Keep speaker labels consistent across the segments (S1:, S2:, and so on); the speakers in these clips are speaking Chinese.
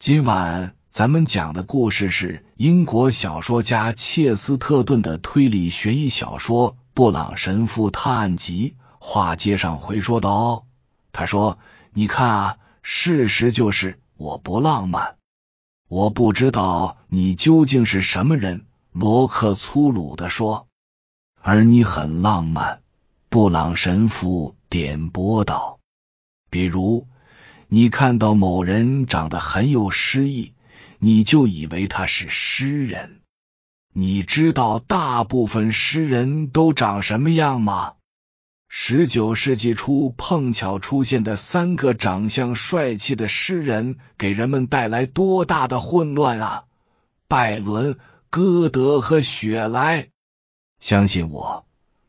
S1: 今晚咱们讲的故事是英国小说家切斯特顿的推理悬疑小说《布朗神父探案集》。话接上回说道：“他说，你看啊，事实就是我不浪漫。我不知道你究竟是什么人。”罗克粗鲁的说。“而你很浪漫。”布朗神父点拨道。“比如，你看到某人长得很有诗意，你就以为他是诗人。你知道大部分诗人都长什么样吗？”十九世纪初碰巧出现的三个长相帅气的诗人，给人们带来多大的混乱啊！拜伦、歌德和雪莱。相信我，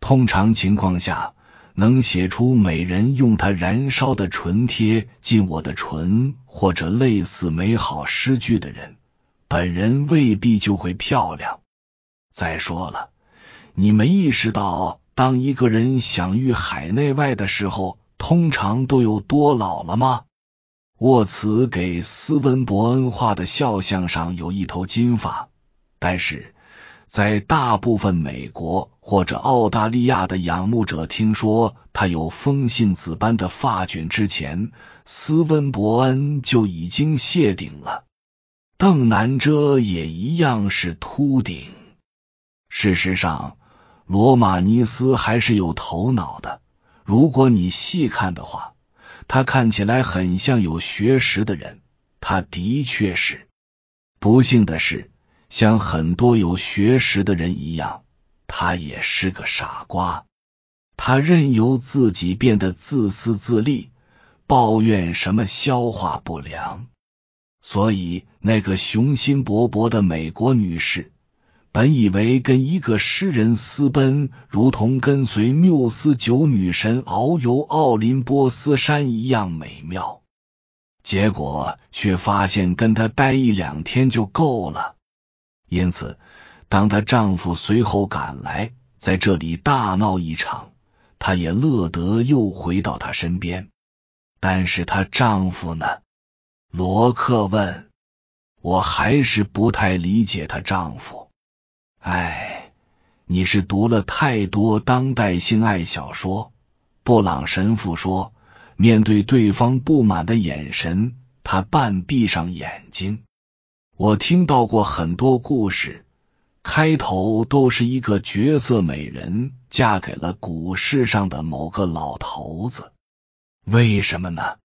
S1: 通常情况下，能写出美人用他燃烧的唇贴进我的唇，或者类似美好诗句的人，本人未必就会漂亮。再说了，你没意识到。当一个人享誉海内外的时候，通常都有多老了吗？沃茨给斯文伯恩画的肖像上有一头金发，但是在大部分美国或者澳大利亚的仰慕者听说他有风信子般的发卷之前，斯温伯恩就已经谢顶了。邓南遮也一样是秃顶。事实上。罗马尼斯还是有头脑的。如果你细看的话，他看起来很像有学识的人。他的确是。不幸的是，像很多有学识的人一样，他也是个傻瓜。他任由自己变得自私自利，抱怨什么消化不良。所以，那个雄心勃勃的美国女士。本以为跟一个诗人私奔，如同跟随缪斯九女神遨游奥林波斯山一样美妙，结果却发现跟他待一两天就够了。因此，当她丈夫随后赶来，在这里大闹一场，她也乐得又回到他身边。但是她丈夫呢？罗克问。我还是不太理解她丈夫。哎，你是读了太多当代性爱小说。布朗神父说，面对对方不满的眼神，他半闭上眼睛。我听到过很多故事，开头都是一个绝色美人嫁给了股市上的某个老头子。为什么呢？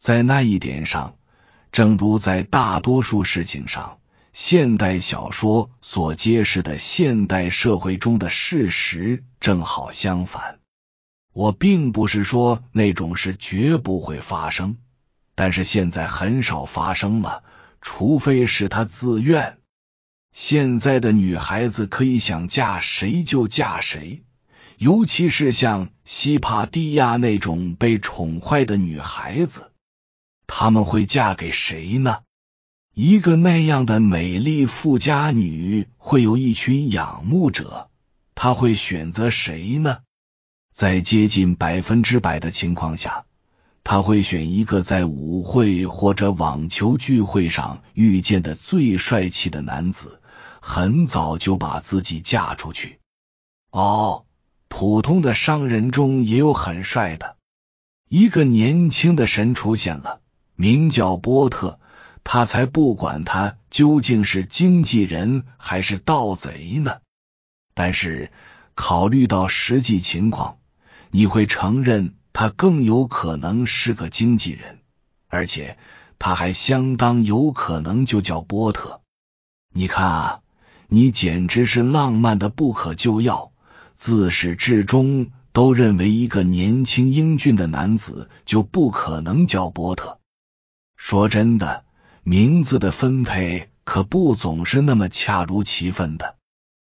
S1: 在那一点上，正如在大多数事情上。现代小说所揭示的现代社会中的事实正好相反。我并不是说那种事绝不会发生，但是现在很少发生了，除非是他自愿。现在的女孩子可以想嫁谁就嫁谁，尤其是像西帕蒂亚那种被宠坏的女孩子，他们会嫁给谁呢？一个那样的美丽富家女会有一群仰慕者，她会选择谁呢？在接近百分之百的情况下，她会选一个在舞会或者网球聚会上遇见的最帅气的男子，很早就把自己嫁出去。哦，普通的商人中也有很帅的。一个年轻的神出现了，名叫波特。他才不管他究竟是经纪人还是盗贼呢。但是考虑到实际情况，你会承认他更有可能是个经纪人，而且他还相当有可能就叫波特。你看啊，你简直是浪漫的不可救药，自始至终都认为一个年轻英俊的男子就不可能叫波特。说真的。名字的分配可不总是那么恰如其分的。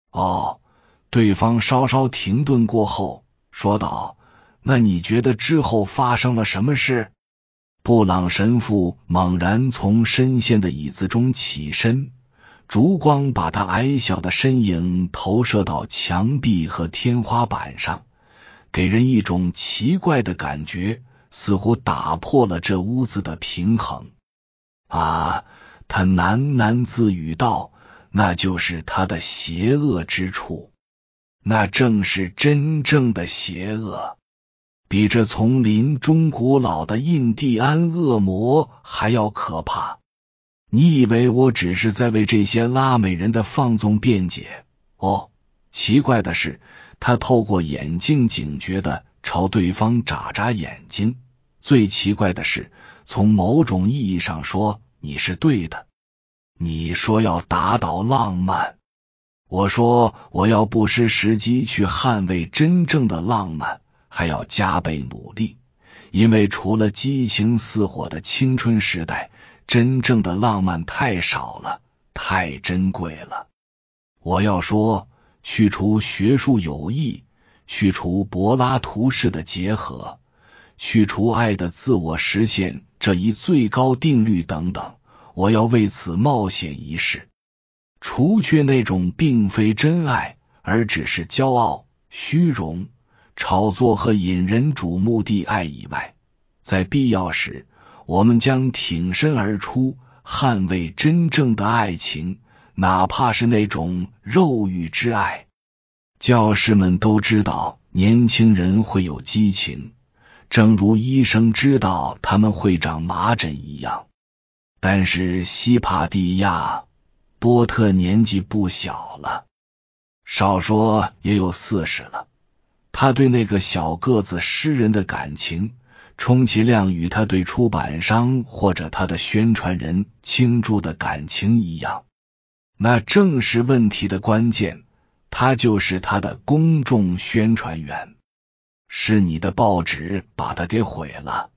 S1: 哦，对方稍稍停顿过后说道：“那你觉得之后发生了什么事？”布朗神父猛然从深陷的椅子中起身，烛光把他矮小的身影投射到墙壁和天花板上，给人一种奇怪的感觉，似乎打破了这屋子的平衡。啊，他喃喃自语道：“那就是他的邪恶之处，那正是真正的邪恶，比这丛林中古老的印第安恶魔还要可怕。你以为我只是在为这些拉美人的放纵辩解？哦，奇怪的是，他透过眼镜警觉的朝对方眨眨眼睛。最奇怪的是。”从某种意义上说，你是对的。你说要打倒浪漫，我说我要不失时机去捍卫真正的浪漫，还要加倍努力，因为除了激情似火的青春时代，真正的浪漫太少了，太珍贵了。我要说，去除学术友谊，去除柏拉图式的结合。去除爱的自我实现这一最高定律等等，我要为此冒险一试。除却那种并非真爱，而只是骄傲、虚荣、炒作和引人瞩目的爱以外，在必要时，我们将挺身而出，捍卫真正的爱情，哪怕是那种肉欲之爱。教师们都知道，年轻人会有激情。正如医生知道他们会长麻疹一样，但是西帕蒂亚波特年纪不小了，少说也有四十了。他对那个小个子诗人的感情，充其量与他对出版商或者他的宣传人倾注的感情一样。那正是问题的关键，他就是他的公众宣传员。是你的报纸把他给毁了。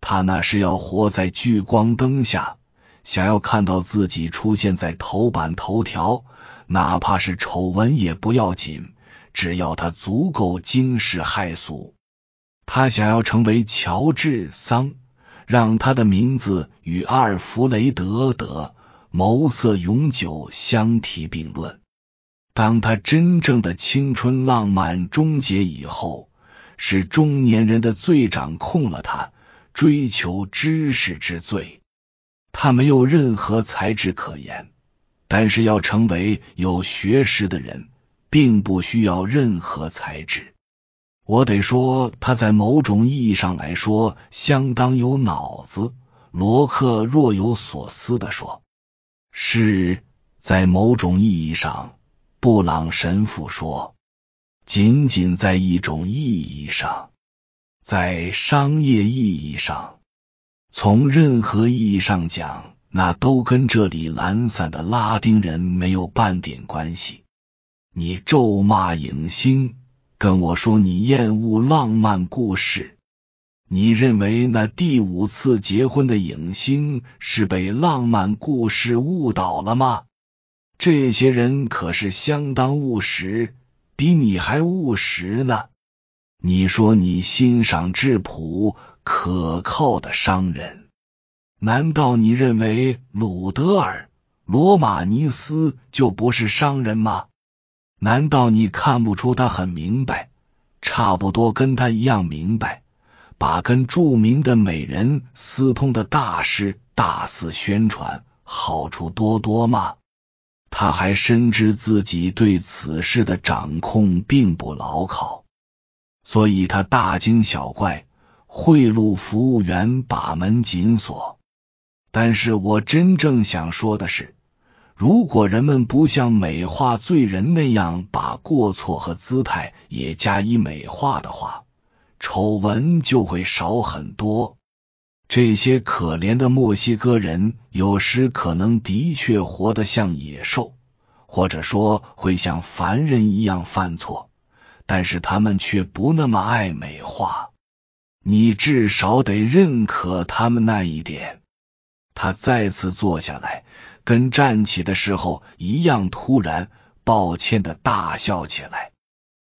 S1: 他那是要活在聚光灯下，想要看到自己出现在头版头条，哪怕是丑闻也不要紧，只要他足够惊世骇俗。他想要成为乔治桑，让他的名字与阿尔弗雷德的谋色永久相提并论。当他真正的青春浪漫终结以后。是中年人的罪掌控了他，追求知识之罪。他没有任何才智可言，但是要成为有学识的人，并不需要任何材质。我得说，他在某种意义上来说相当有脑子。罗克若有所思的说：“是在某种意义上。”布朗神父说。仅仅在一种意义上，在商业意义上，从任何意义上讲，那都跟这里懒散的拉丁人没有半点关系。你咒骂影星，跟我说你厌恶浪漫故事，你认为那第五次结婚的影星是被浪漫故事误导了吗？这些人可是相当务实。比你还务实呢！你说你欣赏质朴可靠的商人，难道你认为鲁德尔罗马尼斯就不是商人吗？难道你看不出他很明白，差不多跟他一样明白，把跟著名的美人私通的大事大肆宣传，好处多多吗？他还深知自己对此事的掌控并不牢靠，所以他大惊小怪，贿赂服务员，把门紧锁。但是我真正想说的是，如果人们不像美化罪人那样把过错和姿态也加以美化的话，丑闻就会少很多。这些可怜的墨西哥人有时可能的确活得像野兽，或者说会像凡人一样犯错，但是他们却不那么爱美化。你至少得认可他们那一点。他再次坐下来，跟站起的时候一样，突然抱歉的大笑起来。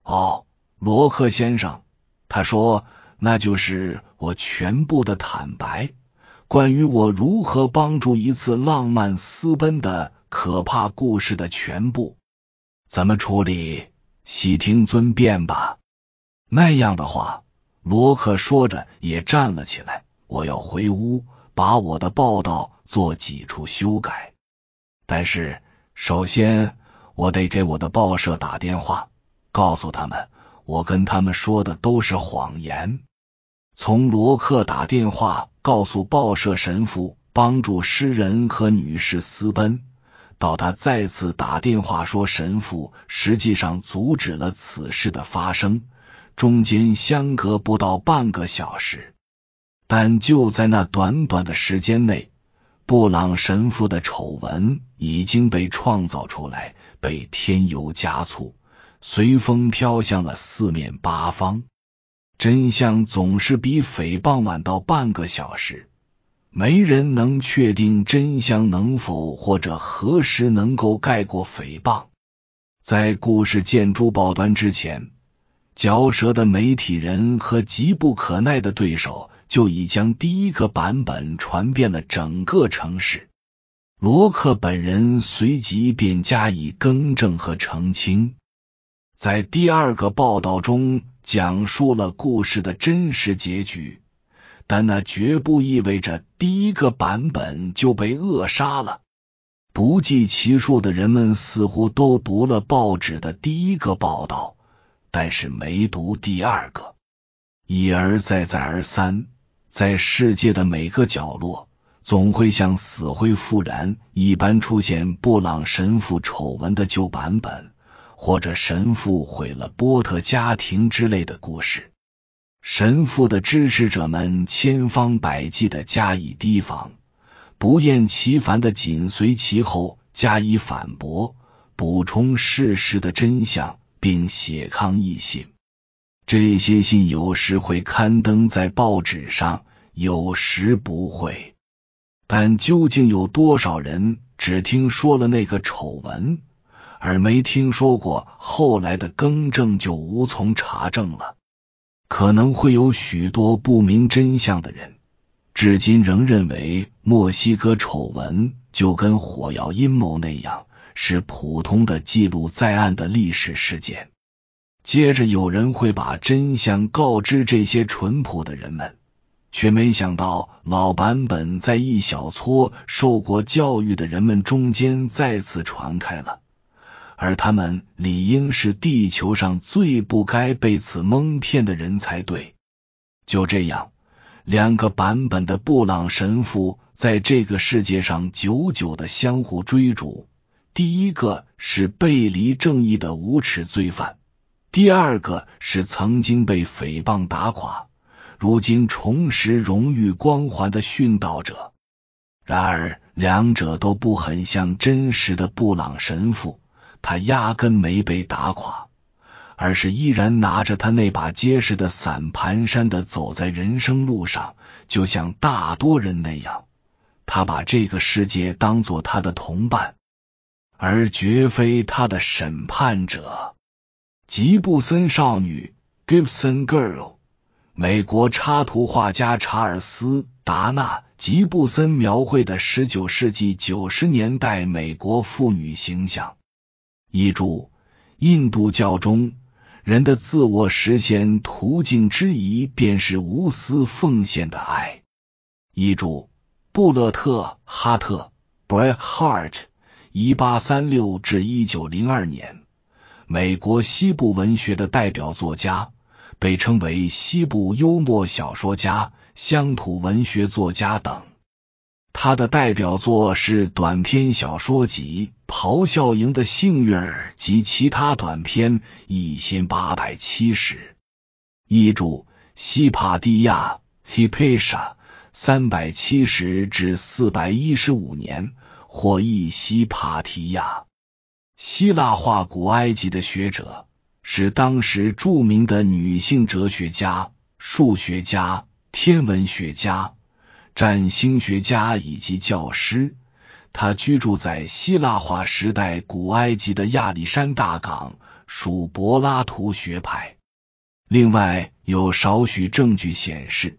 S1: 哦，罗克先生，他说。那就是我全部的坦白，关于我如何帮助一次浪漫私奔的可怕故事的全部。怎么处理？悉听尊便吧。那样的话，罗克说着也站了起来。我要回屋把我的报道做几处修改。但是，首先我得给我的报社打电话，告诉他们我跟他们说的都是谎言。从罗克打电话告诉报社神父帮助诗人和女士私奔，到他再次打电话说神父实际上阻止了此事的发生，中间相隔不到半个小时。但就在那短短的时间内。布朗神父的丑闻已经被创造出来，被添油加醋，随风飘向了四面八方。真相总是比诽谤晚到半个小时，没人能确定真相能否或者何时能够盖过诽谤。在故事见诸报端之前，嚼舌的媒体人和急不可耐的对手。就已将第一个版本传遍了整个城市。罗克本人随即便加以更正和澄清，在第二个报道中讲述了故事的真实结局，但那绝不意味着第一个版本就被扼杀了。不计其数的人们似乎都读了报纸的第一个报道，但是没读第二个，一而再，再而三。在世界的每个角落，总会像死灰复燃一般出现布朗神父丑闻的旧版本，或者神父毁了波特家庭之类的故事。神父的支持者们千方百计的加以提防，不厌其烦的紧随其后加以反驳，补充事实的真相，并写抗议信。这些信有时会刊登在报纸上，有时不会。但究竟有多少人只听说了那个丑闻，而没听说过后来的更正，就无从查证了。可能会有许多不明真相的人，至今仍认为墨西哥丑闻就跟火药阴谋那样，是普通的记录在案的历史事件。接着，有人会把真相告知这些淳朴的人们，却没想到老版本在一小撮受过教育的人们中间再次传开了，而他们理应是地球上最不该被此蒙骗的人才对。就这样，两个版本的布朗神父在这个世界上久久的相互追逐。第一个是背离正义的无耻罪犯。第二个是曾经被诽谤打垮，如今重拾荣誉光环的殉道者。然而，两者都不很像真实的布朗神父。他压根没被打垮，而是依然拿着他那把结实的伞，蹒跚的走在人生路上，就像大多人那样。他把这个世界当做他的同伴，而绝非他的审判者。吉布森少女 （Gibson Girl），美国插图画家查尔斯·达纳·吉布森描绘的十九世纪九十年代美国妇女形象。译注：印度教中，人的自我实现途径之一便是无私奉献的爱。译注：布勒特·哈特 （Bret Hart），一八三六至一九零二年。美国西部文学的代表作家，被称为西部幽默小说家、乡土文学作家等。他的代表作是短篇小说集《咆哮营的幸运儿》及其他短篇一千八百七十。译注：西帕蒂亚 （Hypatia） 三百七十至四百一十五年，或译西帕提亚。希腊化古埃及的学者是当时著名的女性哲学家、数学家、天文学家、占星学家以及教师。他居住在希腊化时代古埃及的亚历山大港，属柏拉图学派。另外，有少许证据显示，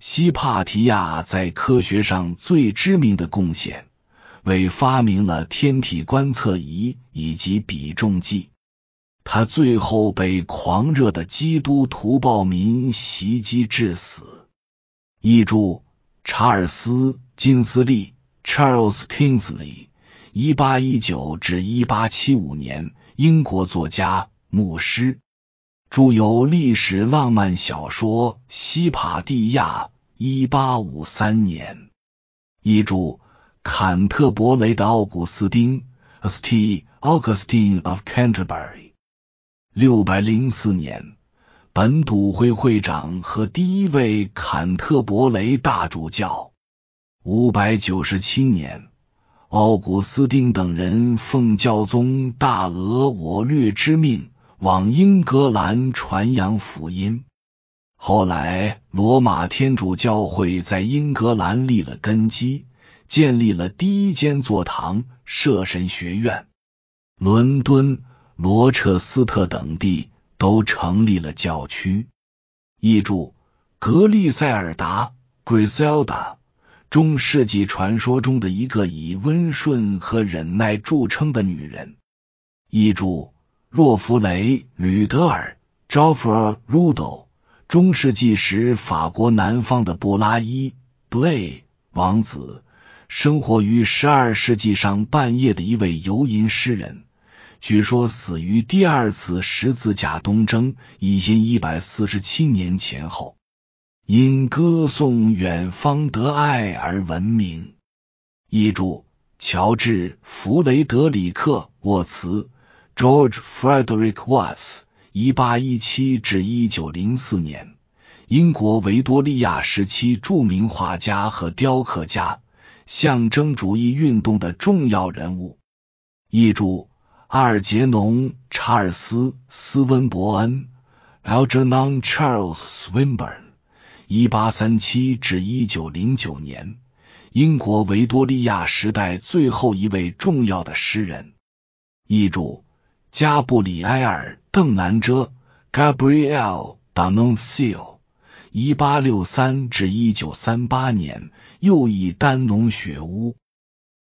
S1: 希帕提亚在科学上最知名的贡献。为发明了天体观测仪以及比重计，他最后被狂热的基督徒暴民袭击致死。译注：查尔斯·金斯利 （Charles Kingsley），一八一九至一八七五年，英国作家、牧师，著有历史浪漫小说《西帕蒂亚》（一八五三年），译著。坎特伯雷的奥古斯丁 （St. Augustine of Canterbury），六百零四年，本笃会会长和第一位坎特伯雷大主教。五百九十七年，奥古斯丁等人奉教宗大俄我略之命，往英格兰传扬福音。后来，罗马天主教会在英格兰立了根基。建立了第一间座堂、摄神学院，伦敦、罗彻斯特等地都成立了教区。译注：格利塞尔达 （Griselda），中世纪传说中的一个以温顺和忍耐著称的女人。译注：若弗雷·吕德尔 （Joffre Rudel），中世纪时法国南方的布拉伊 （Blay） 王子。生活于十二世纪上半叶的一位游吟诗人，据说死于第二次十字架东征，一千一百四十七年前后，因歌颂远方得爱而闻名。译注：乔治·弗雷德里克·沃茨 （George Frederick Watts，一八一七至一九零四年），英国维多利亚时期著名画家和雕刻家。象征主义运动的重要人物。译注：阿尔杰农·查尔斯·斯温伯恩 （Algernon Charles Swinburne，一八三七至一九零九年），英国维多利亚时代最后一位重要的诗人。译注：加布里埃尔·邓南遮 （Gabriel D'Annunzio，一八六三至一九三八年）。又译丹农雪屋，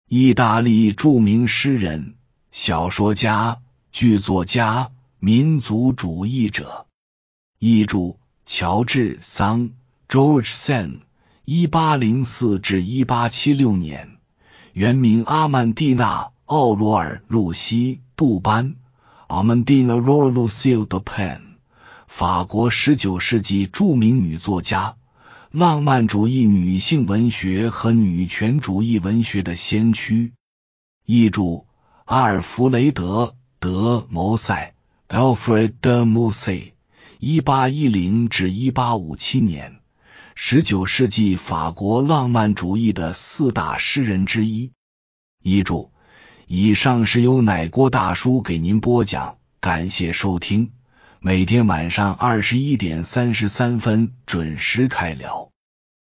S1: 意大利著名诗人、小说家、剧作家、民族主义者。译著：乔治·桑 （George Sand，一八零四至一八七六年），原名阿曼蒂娜·奥罗尔·露西·杜班 （Amandine Aurore Lucile Dupin） 法国十九世纪著名女作家。浪漫主义女性文学和女权主义文学的先驱。译著：阿尔弗雷德·德·摩塞 （Alfred de Musset，一八一零至一八五七年），十九世纪法国浪漫主义的四大诗人之一。译著：以上是由奶锅大叔给您播讲，感谢收听。每天晚上二十一点三十三分准时开聊。